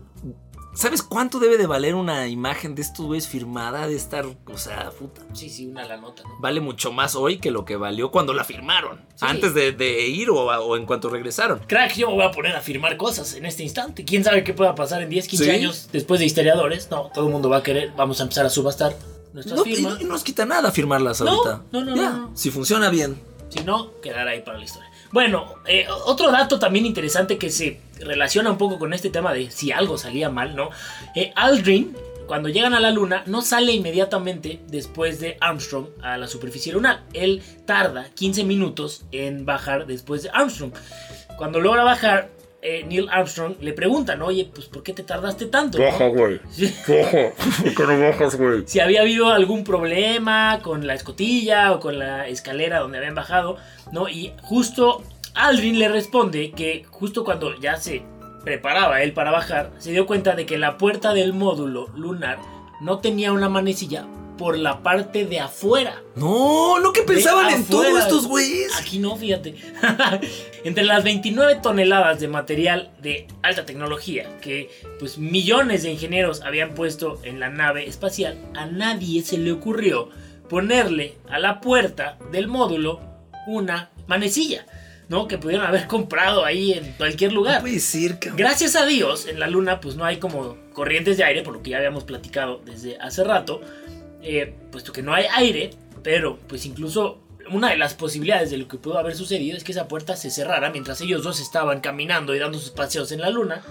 ¿Sabes cuánto debe de valer una imagen de estos güeyes firmada de estar, o sea, puta? Sí, sí, una la nota, ¿no? Vale mucho más hoy que lo que valió cuando la firmaron. Antes de, ir o, en cuanto regresaron. Crack, yo me voy a poner a firmar cosas en este instante. ¿Quién sabe qué pueda pasar en 10, 15 años después de historiadores? No, todo el mundo va a querer, vamos a empezar a subastar nuestras no, firmas. Y no, nos quita nada firmarlas ahorita. No, no, no, Si funciona bien. Si no, quedará ahí para la historia. Bueno, eh, otro dato también interesante que se relaciona un poco con este tema de si algo salía mal, ¿no? Eh, Aldrin, cuando llegan a la Luna, no sale inmediatamente después de Armstrong a la superficie lunar. Él tarda 15 minutos en bajar después de Armstrong. Cuando logra bajar, eh, Neil Armstrong le preguntan, oye, pues ¿por qué te tardaste tanto? Baja, güey. ¿Por qué no bajas, güey? Si había habido algún problema con la escotilla o con la escalera donde habían bajado, ¿no? Y justo Aldrin le responde que justo cuando ya se preparaba él para bajar, se dio cuenta de que la puerta del módulo lunar no tenía una manecilla por la parte de afuera. No, no que pensaban en todos estos güeyes. Aquí no, fíjate. Entre las 29 toneladas de material de alta tecnología que pues millones de ingenieros habían puesto en la nave espacial, a nadie se le ocurrió ponerle a la puerta del módulo una manecilla. ¿no? Que pudieron haber comprado ahí en cualquier lugar. Gracias a Dios, en la luna pues no hay como corrientes de aire, por lo que ya habíamos platicado desde hace rato, eh, puesto que no hay aire, pero pues incluso una de las posibilidades de lo que pudo haber sucedido es que esa puerta se cerrara mientras ellos dos estaban caminando y dando sus paseos en la luna.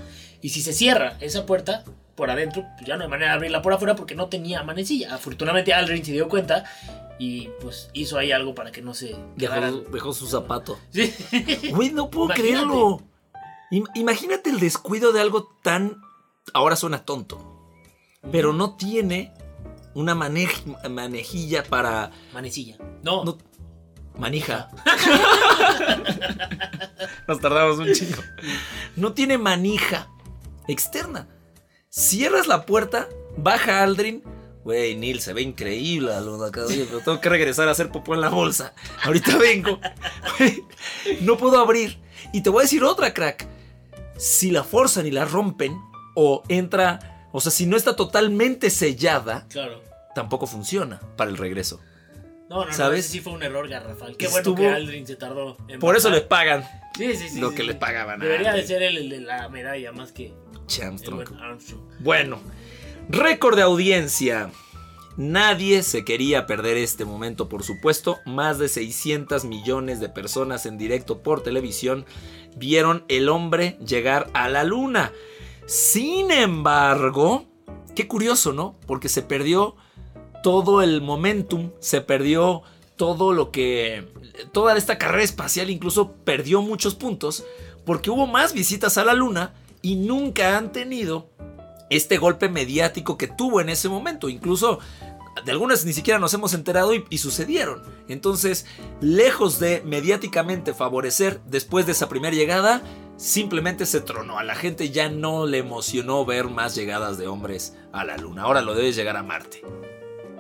Y si se cierra esa puerta por adentro, pues ya no hay manera de abrirla por afuera porque no tenía manecilla. Afortunadamente Aldrin se dio cuenta y pues hizo ahí algo para que no se. Dejó, su zapato. Sí. Güey, no puedo creerlo. Imagínate el descuido de algo tan. Ahora suena tonto. Pero no tiene una manejilla para. Manecilla. No. no manija. Nos tardamos un chingo. No tiene manija externa. Cierras la puerta, baja Aldrin Güey, Neil se ve increíble lo pero tengo que regresar a hacer popó en la bolsa. Ahorita vengo. no puedo abrir. Y te voy a decir otra, crack. Si la forzan y la rompen, o entra. O sea, si no está totalmente sellada, claro. tampoco funciona para el regreso. No, no, ¿sabes? No, sí fue un error garrafal. Qué bueno que Aldrin se tardó en Por eso les pagan. Sí, sí, sí. Lo que les pagaban. Debería de ser el, de la medalla más que. Armstrong. Bueno. Récord de audiencia. Nadie se quería perder este momento, por supuesto. Más de 600 millones de personas en directo por televisión vieron el hombre llegar a la luna. Sin embargo, qué curioso, ¿no? Porque se perdió todo el momentum, se perdió todo lo que... Toda esta carrera espacial incluso perdió muchos puntos porque hubo más visitas a la luna y nunca han tenido este golpe mediático que tuvo en ese momento. Incluso de algunas ni siquiera nos hemos enterado y, y, sucedieron. Entonces, lejos de mediáticamente favorecer después de esa primera llegada, simplemente se tronó. A la gente ya no le emocionó ver más llegadas de hombres a la luna. Ahora lo debes llegar a Marte.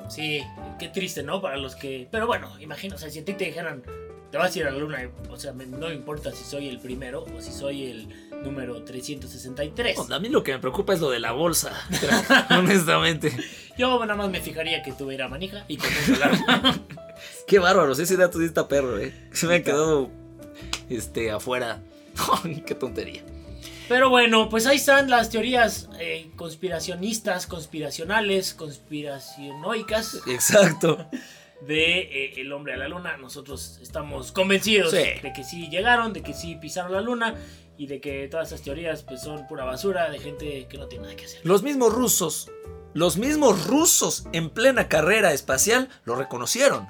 Sí, qué triste, ¿no? Para los que... Pero bueno, imagino, o sea, si a ti te dijeran, te vas a ir a la luna, o sea, no importa si soy el primero o si soy el número 363. No, a mí lo que me preocupa es lo de la bolsa, honestamente. Yo nada más me fijaría que tuviera manija y un alarma. Qué bárbaro, ese dato sí está perro, eh. Se me ha quedado este, afuera. Qué tontería. Pero bueno, pues ahí están las teorías eh, conspiracionistas, conspiracionales, conspiracionoicas. Exacto. De eh, el hombre a la luna. Nosotros estamos convencidos Sí. de que sí llegaron, de que sí pisaron la luna y de que todas esas teorías pues son pura basura de gente que no tiene nada que hacer. Los mismos rusos, los mismos rusos en plena carrera espacial lo reconocieron.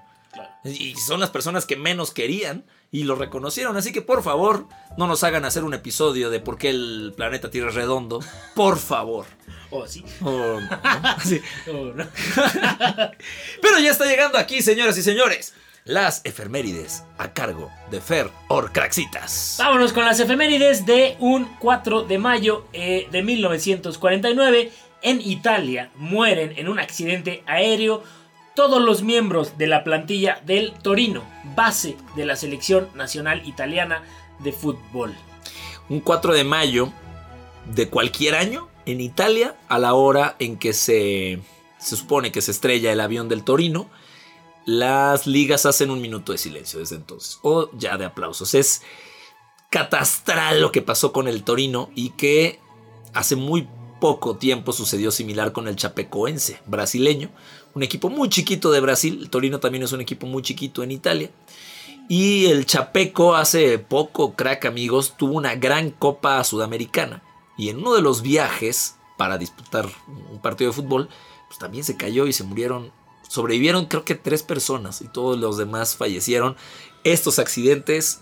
Y son las personas que menos querían y lo reconocieron. Así que por favor, no nos hagan hacer un episodio de por qué el planeta Tierra es redondo. Por favor. Oh, sí. Oh, ¿no? Sí. Oh, no. Pero ya está llegando aquí, señoras y señores, las efemérides a cargo de Fer Orcraxitas. Vámonos con las efemérides de un 4 de mayo eh, de 1949. En Italia mueren en un accidente aéreo todos los miembros de la plantilla del Torino, base de la selección nacional italiana de fútbol. Un 4 de mayo de cualquier año en Italia, a la hora en que se, se supone que se estrella el avión del Torino, las ligas hacen un minuto de silencio desde entonces, o ya de aplausos. Es catastral lo que pasó con el Torino y que hace muy poco tiempo sucedió similar con el Chapecoense brasileño, un equipo muy chiquito de Brasil. El Torino también es un equipo muy chiquito en Italia. Y el Chapeco hace poco, crack amigos, tuvo una gran copa sudamericana. Y en uno de los viajes para disputar un partido de fútbol, pues también se cayó y se murieron. Sobrevivieron creo que tres personas y todos los demás fallecieron. Estos accidentes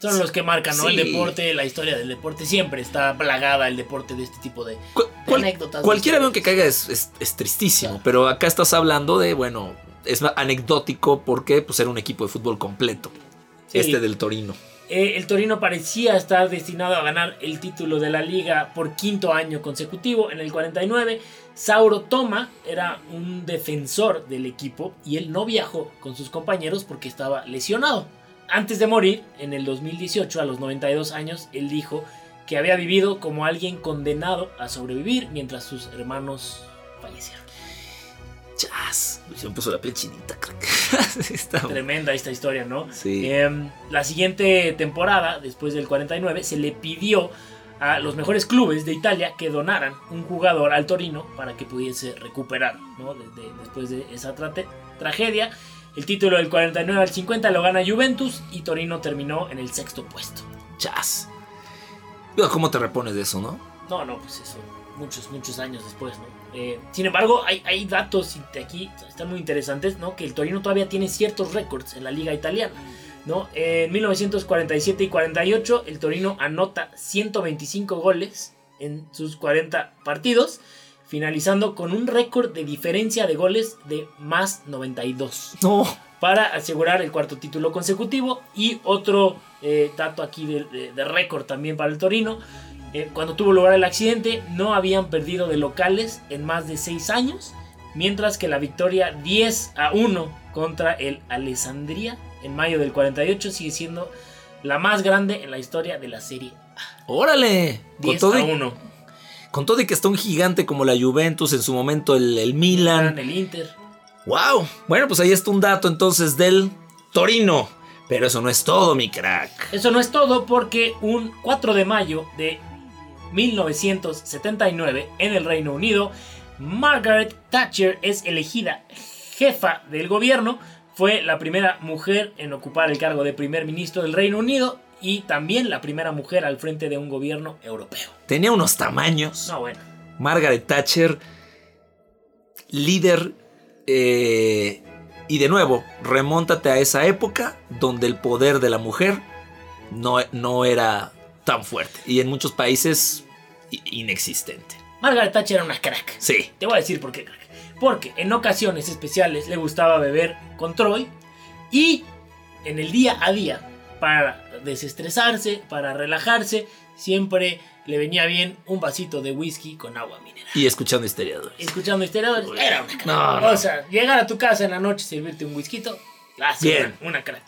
Son los que marcan, ¿no? El deporte, la historia del deporte. Siempre está plagada el deporte de este tipo de cual- anécdotas. cualquier avión que caiga es, es- es tristísimo, Claro. pero acá estás hablando de, bueno, es anecdótico porque pues, era un equipo de fútbol completo. Sí. Este del Torino. Eh, el Torino parecía estar destinado a ganar el título de la liga por quinto año consecutivo. En el 49, Sauro Toma era un defensor del equipo y él no viajó con sus compañeros porque estaba lesionado. Antes de morir, en el 2018, a los 92 años, él dijo que había vivido como alguien condenado a sobrevivir mientras sus hermanos fallecieron. Chas. Se me puso la piel chinita, crack. Tremenda esta historia, ¿no? Sí. Em, la siguiente temporada, después del 49, se le pidió a los mejores clubes de Italia que donaran un jugador al Torino para que pudiese recuperar, ¿no? De- de- después de esa tragedia. El título del 49 al 50 lo gana Juventus y Torino terminó en el sexto puesto. Chas. ¿Cómo te repones de eso, no? No, no, pues eso, muchos, muchos años después, ¿no? Eh, sin embargo, hay, hay datos de aquí, están muy interesantes, ¿no? Que el Torino todavía tiene ciertos récords en la liga italiana, ¿no? en 1947 y 48, el Torino anota 125 goles en sus 40 partidos, finalizando con un récord de diferencia de goles de más 92 No. Para asegurar el cuarto título consecutivo. Y otro eh, dato aquí de, de- de récord también para el Torino. eh, cuando tuvo lugar el accidente no habían perdido de locales en más de 6 años. Mientras que la victoria 10 a 1 contra el Alessandria en mayo del 48 sigue siendo la más grande en la historia de la serie. Órale. Con 10 todo, a y, 1. con todo y que está un gigante como la Juventus, en su momento el, el Milan. El Inter. ¡Wow! Bueno, pues ahí está un dato entonces del Torino. Pero eso no es todo, mi crack. Eso no es todo porque un 4 de mayo de 1979 en el Reino Unido, Margaret Thatcher es elegida jefa del gobierno. Fue la primera mujer en ocupar el cargo de primer ministro del Reino Unido y también la primera mujer al frente de un gobierno europeo. Tenía unos tamaños. No, bueno. Margaret Thatcher, líder. Eh, y de nuevo, remóntate a esa época donde el poder de la mujer no, no era tan fuerte. Y en muchos países inexistente. Margaret Thatcher era una crack. Sí. Te voy a decir por qué crack. Porque en ocasiones especiales le gustaba beber con Troy y en el día a día, para desestresarse, para relajarse, siempre le venía bien un vasito de whisky con agua mineral. Y escuchando historiadores. Escuchando historiadores, era una. No, no. O sea, llegar a tu casa en la noche y servirte un whisky, Bien. Una, una crack.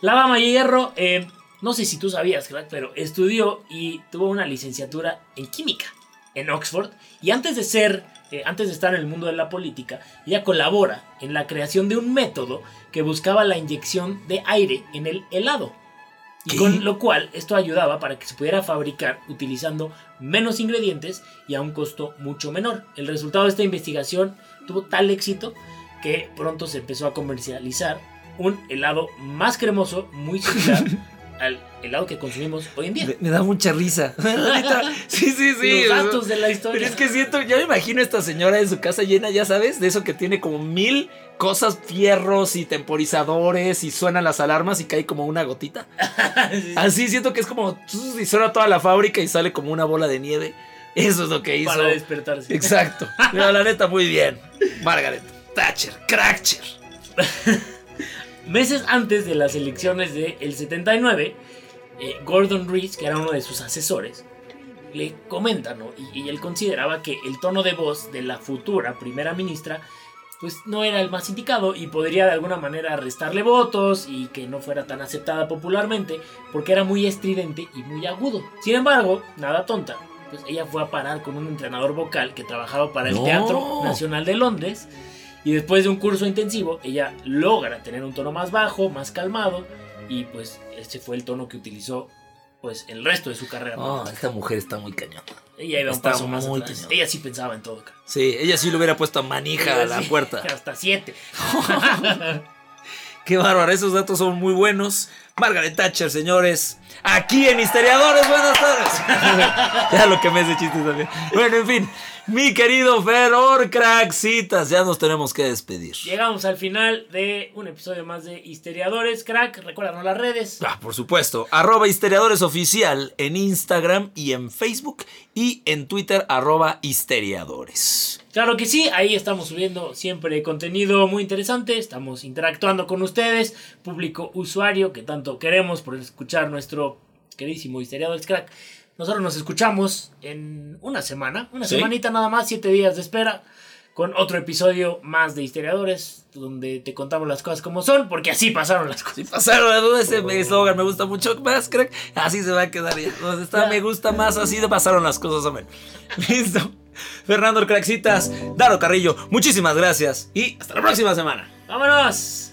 La Dama Hierro, eh, no sé si tú sabías, crack, pero estudió y tuvo una licenciatura en química en Oxford. Y antes de ser, eh, antes de estar en el mundo de la política, ella colabora en la creación de un método que buscaba la inyección de aire en el helado. ¿Qué? con lo cual esto ayudaba para que se pudiera fabricar utilizando menos ingredientes y a un costo mucho menor. El resultado de esta investigación tuvo tal éxito que pronto se empezó a comercializar un helado más cremoso, muy similar al helado que consumimos hoy en día. Me, me da mucha risa. Sí, sí, sí. Los datos de la historia. Pero es que siento, ya me imagino a esta señora en su casa llena, ya sabes, de eso que tiene como mil cosas, fierros y temporizadores y suenan las alarmas y cae como una gotita. Sí, Así siento que es como y suena toda la fábrica y sale como una bola de nieve. Eso es lo que hizo. para despertarse. Exacto. Pero la neta, muy bien. Margaret Thatcher, Cracker. Meses antes de las elecciones del 79, eh, Gordon Rees, que era uno de sus asesores, le comenta, ¿no? Y, y él consideraba que el tono de voz de la futura primera ministra, pues no era el más indicado y podría de alguna manera restarle votos y que no fuera tan aceptada popularmente, porque era muy estridente y muy agudo. Sin embargo, nada tonta, pues ella fue a parar con un entrenador vocal que trabajaba para el No. Teatro Nacional de Londres. Y después de un curso intensivo, ella logra tener un tono más bajo, más calmado. Y pues ese fue el tono que utilizó pues el resto de su carrera. Oh, esta mujer está muy cañona. Ella iba un está paso muy. Ella sí pensaba en todo. Sí, ella sí le hubiera puesto a manija a la Sí, puerta. Hasta siete. Qué bárbaro, esos datos son muy buenos. Margaret Thatcher, señores. Aquí en Histeriadores, buenas tardes. ya lo que me hace chiste también. Bueno, en fin, mi querido Feror Craxitas, ya nos tenemos que despedir. Llegamos al final de un episodio más de Histeriadores. Crack, recuérdanos las redes. Ah, por supuesto, arroba Histeriadores Oficial en Instagram y en Facebook y en Twitter arroba Histeriadores. Claro que sí, ahí estamos subiendo siempre contenido muy interesante, estamos interactuando con ustedes, público usuario que tanto queremos por escuchar nuestro queridísimo Historiadores Crack. Nosotros nos escuchamos en una semana, una Sí. semanita nada más, siete días de espera, con otro episodio más de Historiadores, donde te contamos las cosas como son, porque así pasaron las cosas. Si pasaron ese eslogan me gusta mucho más, crack. Así se va a quedar ya. Donde está, Ya. me gusta más, así de pasaron las cosas, amén. Listo. Fernando Craxitas, Daro Carrillo, muchísimas gracias y hasta la próxima semana. ¡Vámonos!